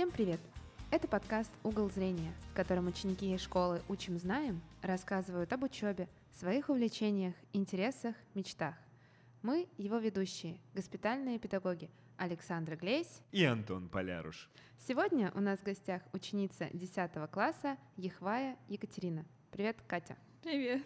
Всем привет! Это подкаст «Угол зрения», в котором ученики школы «Учим, знаем» рассказывают об учебе, своих увлечениях, интересах, мечтах. Мы его ведущие, госпитальные педагоги Александра Глейс и Антон Поляруш. Сегодня у нас в гостях ученица 10 класса Ехвая Екатерина. Привет, Катя. Привет.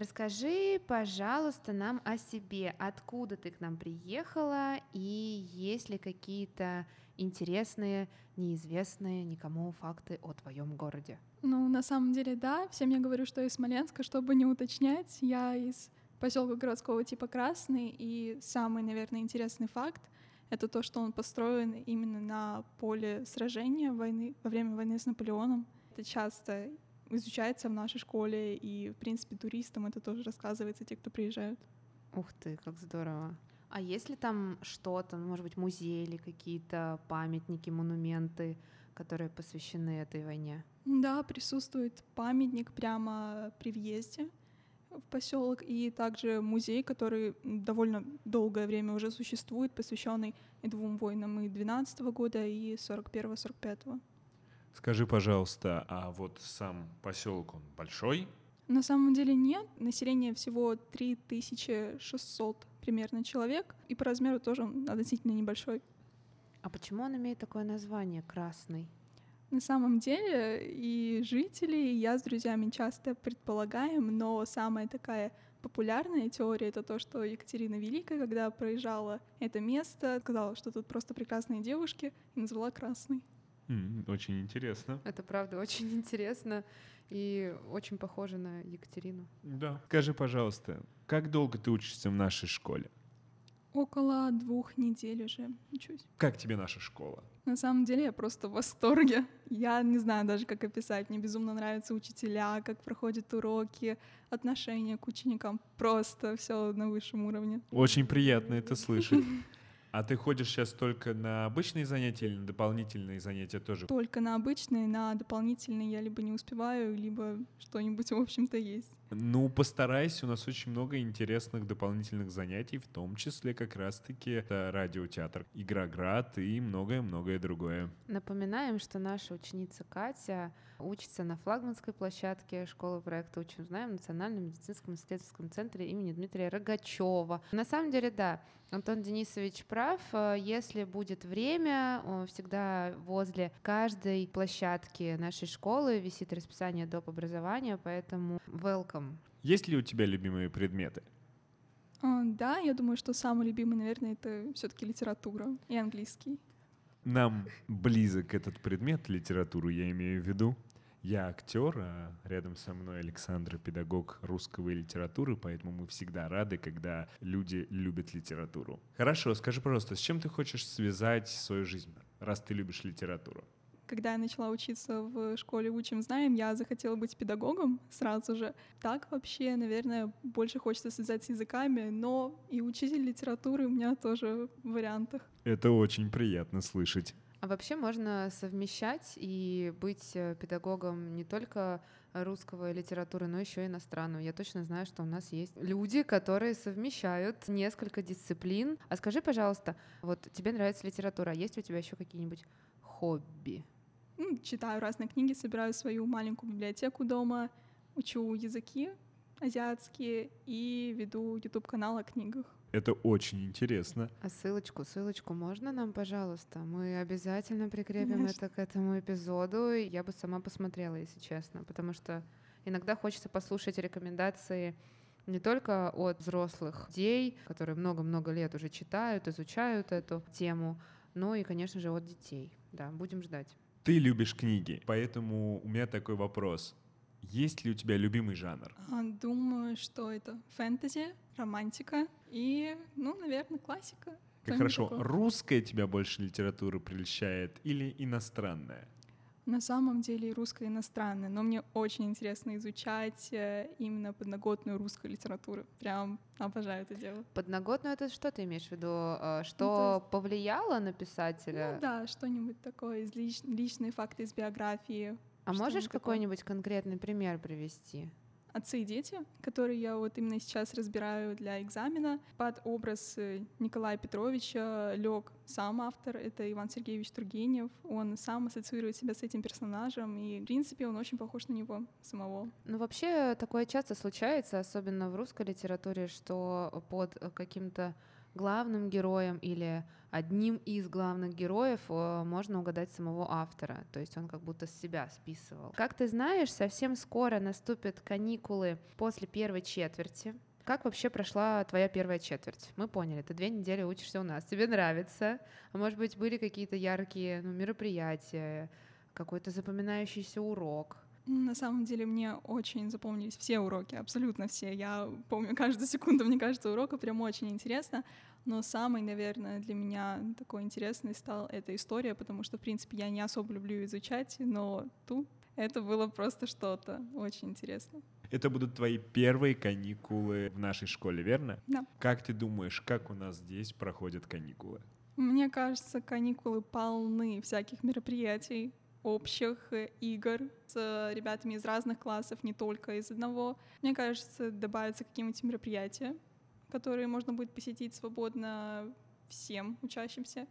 Расскажи, пожалуйста, нам о себе. Откуда ты к нам приехала и есть ли какие-то интересные, неизвестные никому факты о твоем городе? Ну, на самом деле, да. Всем я говорю, что из Смоленска, чтобы не уточнять. Я из поселка городского типа Красный, и самый, наверное, интересный факт — это то, что он построен именно на поле сражения войны, во время войны с Наполеоном. Это часто изучается в нашей школе, и, в принципе, туристам это тоже рассказывается, те, кто приезжают. Ух ты, как здорово. А есть ли там что-то, ну, может быть, музей или какие-то памятники, монументы, которые посвящены этой войне? Да, присутствует памятник прямо при въезде в поселок и также музей, который довольно долгое время уже существует, посвященный и двум войнам и 12 года, и 41-45. Скажи, пожалуйста, а вот сам поселок он большой? На самом деле нет. Население всего 3600 примерно человек, и по размеру тоже он относительно небольшой. А почему он имеет такое название «Красный»? На самом деле и жители, и я с друзьями часто предполагаем, но самая такая популярная теория — это то, что Екатерина Великая, когда проезжала это место, сказала, что тут просто прекрасные девушки, и назвала «Красный». Очень интересно. Это правда очень интересно и очень похоже на Екатерину. Да. Скажи, пожалуйста, как долго ты учишься в нашей школе? Около двух недель уже учусь. Как тебе наша школа? На самом деле я просто в восторге. Я не знаю даже, как описать. Мне безумно нравятся учителя, как проходят уроки, отношения к ученикам. Просто все на высшем уровне. Очень приятно это слышать. А ты ходишь сейчас только на обычные занятия или на дополнительные занятия тоже? Только на обычные, на дополнительные я либо не успеваю, либо что-нибудь, в общем-то, есть. Ну, постарайся, у нас очень много интересных дополнительных занятий, в том числе как раз-таки радиотеатр, Игроград и многое-многое другое. Напоминаем, что наша ученица Катя учится на флагманской площадке школы проекта «Учим, знаем» в Национальном медицинском исследовательском центре имени Дмитрия Рогачева. На самом деле, да, Антон Денисович прав. Если будет время, всегда возле каждой площадки нашей школы висит расписание доп. образования, поэтому welcome welcome. Есть ли у тебя любимые предметы? А, да, я думаю, что самый любимый, наверное, это все-таки литература и английский. Нам близок этот предмет, литературу я имею в виду. Я актер, а рядом со мной Александр, педагог русского и литературы, поэтому мы всегда рады, когда люди любят литературу. Хорошо, скажи, пожалуйста, с чем ты хочешь связать свою жизнь, раз ты любишь литературу? Когда я начала учиться в школе «Учим, знаем», я захотела быть педагогом сразу же. Так вообще, наверное, больше хочется связать с языками, но и учитель литературы у меня тоже в вариантах. Это очень приятно слышать. А вообще можно совмещать и быть э, педагогом не только русского литературы, но еще и иностранную. Я точно знаю, что у нас есть люди, которые совмещают несколько дисциплин. А скажи, пожалуйста, вот тебе нравится литература, а есть у тебя еще какие-нибудь хобби? Ну, читаю разные книги, собираю свою маленькую библиотеку дома, учу языки азиатские и веду YouTube-канал о книгах. Это очень интересно. А ссылочку, ссылочку можно нам, пожалуйста? Мы обязательно прикрепим Конечно. это к этому эпизоду. Я бы сама посмотрела, если честно, потому что иногда хочется послушать рекомендации не только от взрослых людей, которые много-много лет уже читают, изучают эту тему, но и, конечно же, от детей. Да, будем ждать. Ты любишь книги, поэтому у меня такой вопрос. Есть ли у тебя любимый жанр? А, думаю, что это фэнтези, романтика и, ну, наверное, классика. Как хорошо. Такое. Русская тебя больше литература прельщает или иностранная? На самом деле русская иностранная, но мне очень интересно изучать э, именно подноготную русскую литературу. Прям обожаю это дело. Подноготную это что ты имеешь в виду? Э, что ну, есть... повлияло на писателя? Ну да, что-нибудь такое, из лич... личные факты из биографии. А можешь какой-нибудь конкретный пример привести? Отцы и дети, которые я вот именно сейчас разбираю для экзамена. Под образ э, Николая Петровича лег сам автор, это Иван Сергеевич Тургенев. Он сам ассоциирует себя с этим персонажем, и, в принципе, он очень похож на него самого. Ну, вообще, такое часто случается, особенно в русской литературе, что под каким-то главным героем или одним из главных героев э, можно угадать самого автора, то есть он как будто с себя списывал. Как ты знаешь, совсем скоро наступят каникулы после первой четверти. Как вообще прошла твоя первая четверть? Мы поняли, ты две недели учишься у нас, тебе нравится. А может быть, были какие-то яркие ну, мероприятия, какой-то запоминающийся урок? На самом деле мне очень запомнились все уроки, абсолютно все. Я помню каждую секунду, мне кажется, урока прям очень интересно. Но самый, наверное, для меня такой интересный стал эта история, потому что, в принципе, я не особо люблю изучать, но тут это было просто что-то очень интересно. Это будут твои первые каникулы в нашей школе, верно? Да. Как ты думаешь, как у нас здесь проходят каникулы? Мне кажется, каникулы полны всяких мероприятий общих э, игр с ребятами из разных классов, не только из одного. Мне кажется, добавятся какие-нибудь мероприятия, которые можно будет посетить свободно всем учащимся.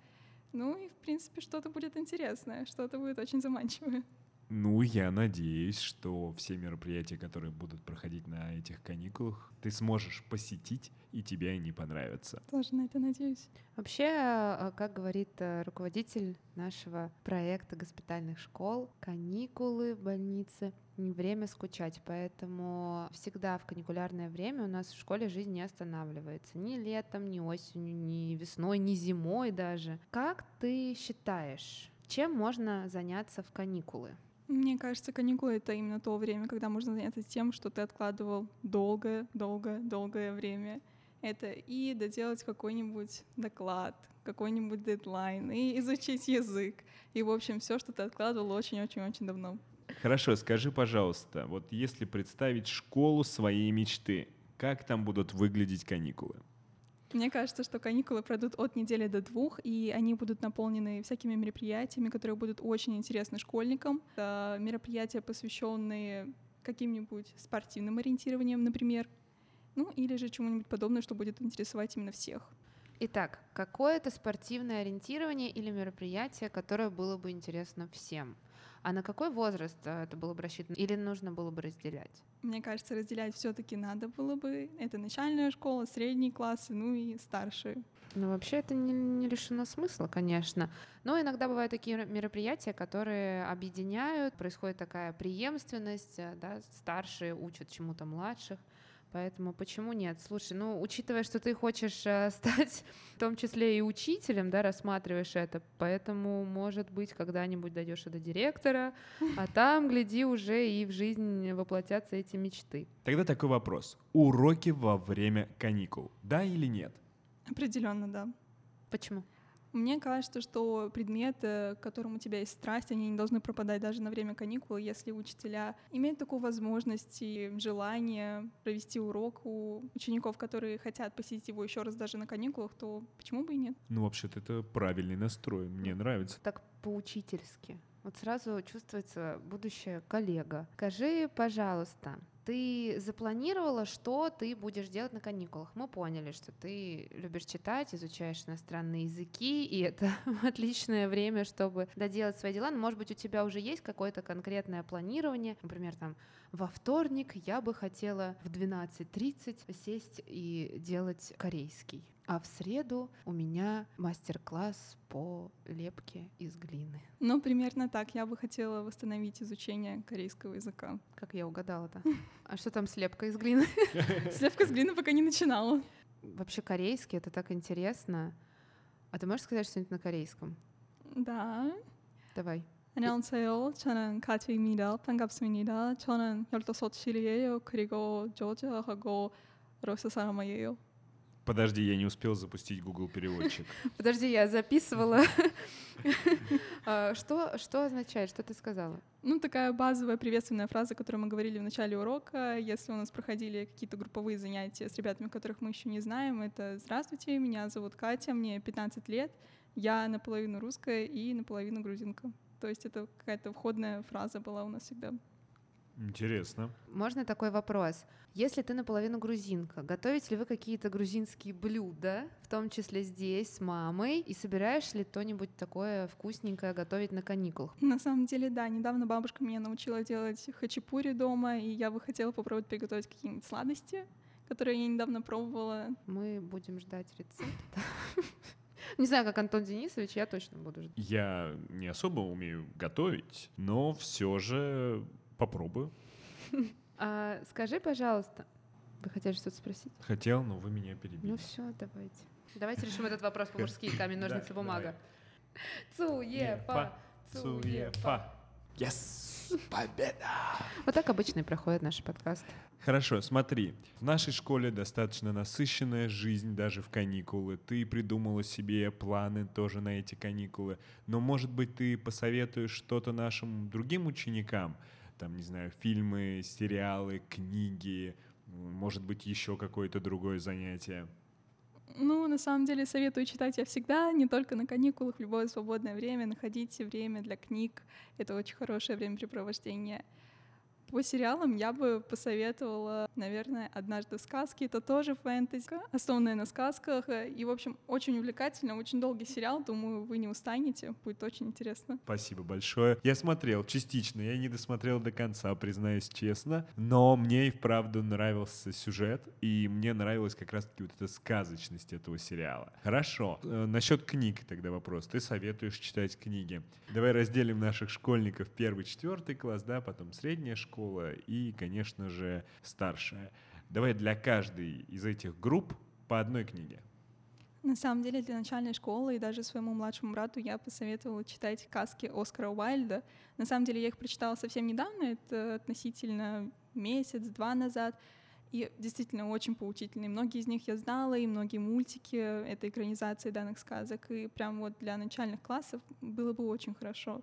Ну и, в принципе, что-то будет интересное, что-то будет очень заманчивое. Ну, я надеюсь, что все мероприятия, которые будут проходить на этих каникулах, ты сможешь посетить, и тебе они понравятся. Тоже на это надеюсь. Вообще, а, как говорит э, руководитель нашего проекта госпитальных школ, каникулы в больнице не время скучать, поэтому всегда в каникулярное время у нас в школе жизнь не останавливается. Ни летом, ни осенью, ни весной, ни зимой даже. Как ты считаешь, чем можно заняться в каникулы? Мне кажется, каникулы — это именно то время, когда можно заняться тем, что ты откладывал долгое-долгое-долгое время. Это и доделать какой-нибудь доклад, какой-нибудь дедлайн, и изучить язык. И, в общем, все, что ты откладывал очень-очень-очень давно. Хорошо, скажи, пожалуйста, вот если представить школу своей мечты, как там будут выглядеть каникулы? Мне кажется, что каникулы пройдут от недели до двух, и они будут наполнены всякими мероприятиями, которые будут очень интересны школьникам. Это мероприятия, посвященные каким-нибудь спортивным ориентированием, например, ну или же чему-нибудь подобное, что будет интересовать именно всех. Итак, какое-то спортивное ориентирование или мероприятие, которое было бы интересно всем — а на какой возраст э, это было бы рассчитано? Или нужно было бы разделять? Мне кажется, разделять все-таки надо было бы. Это начальная школа, средние классы, ну и старшие. Ну, вообще это не, не лишено смысла, конечно. Но иногда бывают такие мероприятия, которые объединяют, происходит такая преемственность, э, да, старшие учат чему-то младших. Поэтому почему нет? Слушай, ну, учитывая, что ты хочешь э, стать в том числе и учителем, да, рассматриваешь это, поэтому, может быть, когда-нибудь дойдешь и до директора, а там, гляди, уже и в жизнь воплотятся эти мечты. Тогда такой вопрос. Уроки во время каникул, да или нет? Определенно, да. Почему? Мне кажется, что предметы, к которым у тебя есть страсть, они не должны пропадать даже на время каникул, если учителя имеют такую возможность и желание провести урок у учеников, которые хотят посетить его еще раз даже на каникулах, то почему бы и нет? Ну, вообще-то это правильный настрой, мне нравится. Так по-учительски. Вот сразу чувствуется будущая коллега. Скажи, пожалуйста, ты запланировала, что ты будешь делать на каникулах? Мы поняли, что ты любишь читать, изучаешь иностранные языки, и это отличное время, чтобы доделать свои дела. Но, может быть, у тебя уже есть какое-то конкретное планирование, например, там во вторник я бы хотела в 12.30 сесть и делать корейский. А в среду у меня мастер-класс по лепке из глины. Ну, примерно так. Я бы хотела восстановить изучение корейского языка. Как я угадала-то? А что там слепка из глины? Слепка из глины пока не начинала. Вообще корейский — это так интересно. А ты можешь сказать что-нибудь на корейском? Да. Давай. 안녕하세요. 저는 가지입니다. 반갑습니다. 저는 15살이에요. 그리고 조지하고 러시아 사람이에요. Подожди, я не успел запустить Google переводчик. Подожди, я записывала. А, что, что означает, что ты сказала? Ну, такая базовая приветственная фраза, которую мы говорили в начале урока. Если у нас проходили какие-то групповые занятия с ребятами, которых мы еще не знаем, это «Здравствуйте, меня зовут Катя, мне 15 лет, я наполовину русская и наполовину грузинка». То есть это какая-то входная фраза была у нас всегда. Интересно. Можно такой вопрос? Если ты наполовину грузинка, готовите ли вы какие-то грузинские блюда, в том числе здесь, с мамой, и собираешь ли кто-нибудь такое вкусненькое готовить на каникулах? На самом деле, да, недавно бабушка меня научила делать хачапури дома, и я бы хотела попробовать приготовить какие-нибудь сладости, которые я недавно пробовала. Мы будем ждать рецепта. Не знаю, как Антон Денисович, я точно буду ждать. Я не особо умею готовить, но все же попробую. А, скажи, пожалуйста, вы хотели что-то спросить? Хотел, но вы меня перебили. Ну все, давайте. Давайте решим этот вопрос по-мужски. Камень, ножницы, бумага. Цуефа, цуефа. Yes! Победа! Вот так обычно и проходит наш подкаст. Хорошо, смотри. В нашей школе достаточно насыщенная жизнь даже в каникулы. Ты придумала себе планы тоже на эти каникулы. Но, может быть, ты посоветуешь что-то нашим другим ученикам? Там, не знаю, фильмы, сериалы, книги, может быть, еще какое-то другое занятие. Ну, на самом деле, советую читать я всегда, не только на каникулах, в любое свободное время. Находите время для книг. Это очень хорошее времяпрепровождение. По сериалам я бы посоветовала, наверное, «Однажды в сказке». Это тоже фэнтези, основанное на сказках. И, в общем, очень увлекательно, очень долгий сериал. Думаю, вы не устанете. Будет очень интересно. Спасибо большое. Я смотрел частично, я не досмотрел до конца, признаюсь честно, но мне и вправду нравился сюжет, и мне нравилась как раз-таки вот эта сказочность этого сериала. Хорошо. Э, насчет книг тогда вопрос. Ты советуешь читать книги. Давай разделим наших школьников первый, четвертый класс, да, потом средняя школа и, конечно же, старшая. Давай для каждой из этих групп по одной книге. На самом деле, для начальной школы и даже своему младшему брату я посоветовала читать сказки Оскара Уайльда. На самом деле, я их прочитала совсем недавно, это относительно месяц-два назад. И действительно очень поучительные. Многие из них я знала, и многие мультики — это экранизации данных сказок. И прям вот для начальных классов было бы очень хорошо.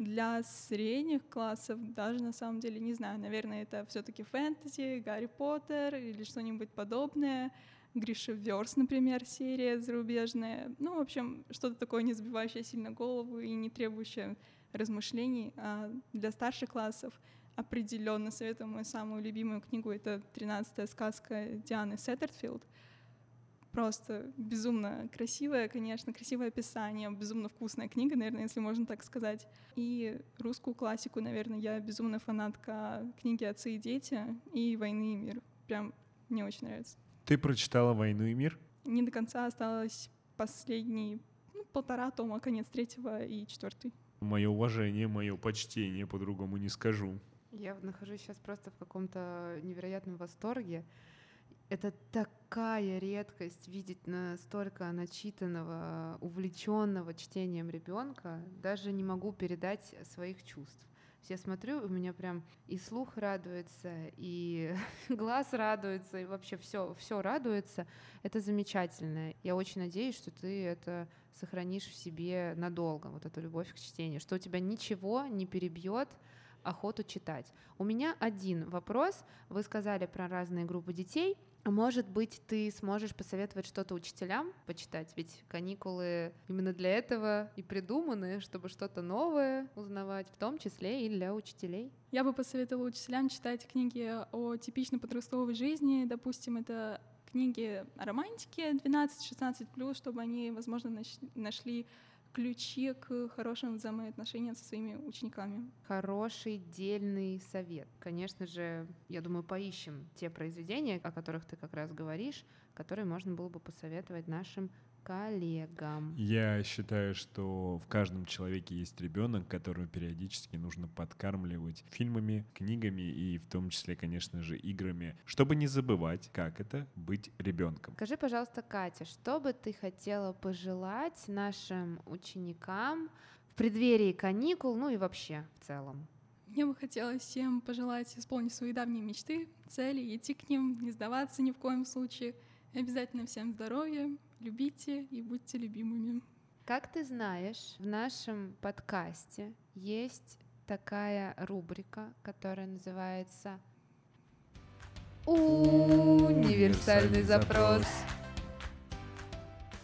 Для средних классов даже на самом деле не знаю. Наверное, это все-таки фэнтези, Гарри Поттер или что-нибудь подобное. Гриша Верс, например, серия зарубежная. Ну, в общем, что-то такое, не забивающее сильно голову и не требующее размышлений. А для старших классов определенно советую мою самую любимую книгу. Это «Тринадцатая сказка» Дианы Сеттерфилд. Просто безумно красивая, конечно, красивое описание, безумно вкусная книга, наверное, если можно так сказать. И русскую классику, наверное, я безумная фанатка книги «Отцы и дети» и «Войны и мир». Прям мне очень нравится. Ты прочитала «Войну и мир»? Не до конца осталось последний, ну, полтора тома, конец третьего и четвертый. Мое уважение, мое почтение, по-другому не скажу. Я нахожусь сейчас просто в каком-то невероятном восторге. Это такая редкость видеть настолько начитанного, увлеченного чтением ребенка. Даже не могу передать своих чувств. Я смотрю, у меня прям и слух радуется, и глаз радуется, и вообще все, все радуется. Это замечательно. Я очень надеюсь, что ты это сохранишь в себе надолго, вот эту любовь к чтению, что у тебя ничего не перебьет охоту читать. У меня один вопрос. Вы сказали про разные группы детей. Может быть, ты сможешь посоветовать что-то учителям почитать, ведь каникулы именно для этого и придуманы, чтобы что-то новое узнавать, в том числе и для учителей. Я бы посоветовала учителям читать книги о типичной подростковой жизни. Допустим, это книги о романтике 12-16+, чтобы они, возможно, нашли ключи к хорошим взаимоотношениям со своими учениками. Хороший, дельный совет. Конечно же, я думаю, поищем те произведения, о которых ты как раз говоришь, которые можно было бы посоветовать нашим коллегам. Я считаю, что в каждом человеке есть ребенок, которого периодически нужно подкармливать фильмами, книгами и в том числе, конечно же, играми, чтобы не забывать, как это быть ребенком. Скажи, пожалуйста, Катя, что бы ты хотела пожелать нашим ученикам в преддверии каникул, ну и вообще в целом? Мне бы хотелось всем пожелать исполнить свои давние мечты, цели, идти к ним, не сдаваться ни в коем случае. Обязательно всем здоровья, любите и будьте любимыми. Как ты знаешь, в нашем подкасте есть такая рубрика, которая называется «Универсальный запрос».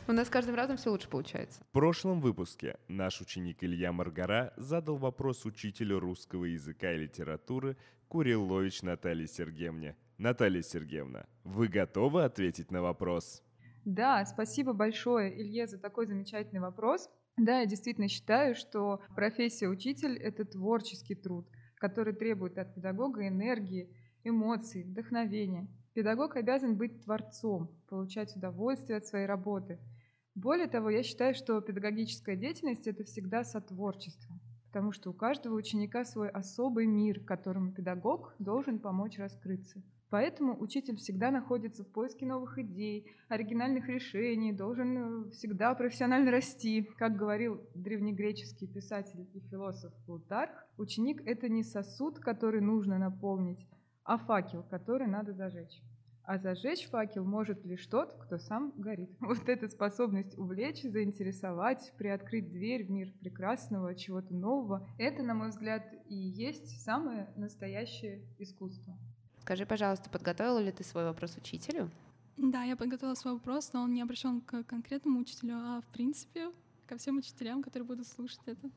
У нас с каждым разом все лучше получается. В прошлом выпуске наш ученик Илья Маргара задал вопрос учителю русского языка и литературы Курилович Наталье Сергеевне. Наталья Сергеевна, вы готовы ответить на вопрос? Да, спасибо большое, Илье, за такой замечательный вопрос. Да, я действительно считаю, что профессия учитель — это творческий труд, который требует от педагога энергии, эмоций, вдохновения. Педагог обязан быть творцом, получать удовольствие от своей работы. Более того, я считаю, что педагогическая деятельность — это всегда сотворчество, потому что у каждого ученика свой особый мир, которому педагог должен помочь раскрыться. Поэтому учитель всегда находится в поиске новых идей, оригинальных решений, должен э, всегда профессионально расти. Как говорил древнегреческий писатель и философ Плутарх, ученик — это не сосуд, который нужно наполнить, а факел, который надо зажечь. А зажечь факел может лишь тот, кто сам горит. Вот эта способность увлечь, заинтересовать, приоткрыть дверь в мир прекрасного, чего-то нового, это, на мой взгляд, и есть самое настоящее искусство. Скажи, пожалуйста, подготовила ли ты свой вопрос учителю? Да, я подготовила свой вопрос, но он не обращен к конкретному учителю, а в принципе ко всем учителям, которые будут слушать это.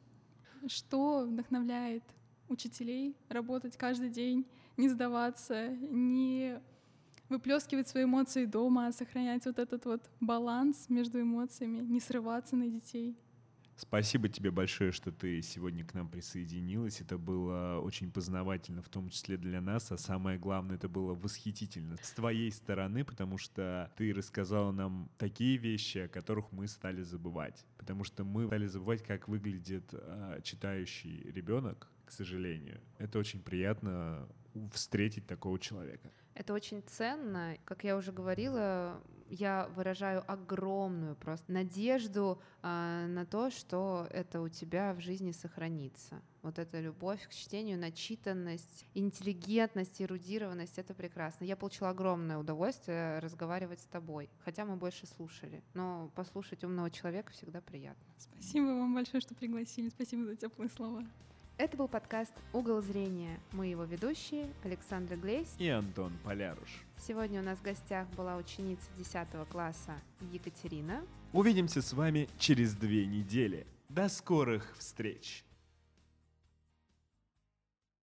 Что вдохновляет учителей работать каждый день, не сдаваться, не выплескивать свои эмоции дома, а сохранять вот этот вот баланс между эмоциями, не срываться на детей? Спасибо тебе большое, что ты сегодня к нам присоединилась. Это было очень познавательно, в том числе для нас, а самое главное, это было восхитительно с твоей стороны, потому что ты рассказала нам такие вещи, о которых мы стали забывать. Потому что мы стали забывать, как выглядит э, читающий ребенок, к сожалению. Это очень приятно встретить такого человека. Это очень ценно. Как я уже говорила, я выражаю огромную просто надежду э, на то, что это у тебя в жизни сохранится. Вот эта любовь к чтению, начитанность, интеллигентность, эрудированность — это прекрасно. Я получила огромное удовольствие разговаривать с тобой, хотя мы больше слушали. Но послушать умного человека всегда приятно. Спасибо вам большое, что пригласили. Спасибо за теплые слова. Это был подкаст «Угол зрения». Мы его ведущие Александра Глейс и Антон Поляруш. Сегодня у нас в гостях была ученица 10 класса Екатерина. Увидимся с вами через две недели. До скорых встреч!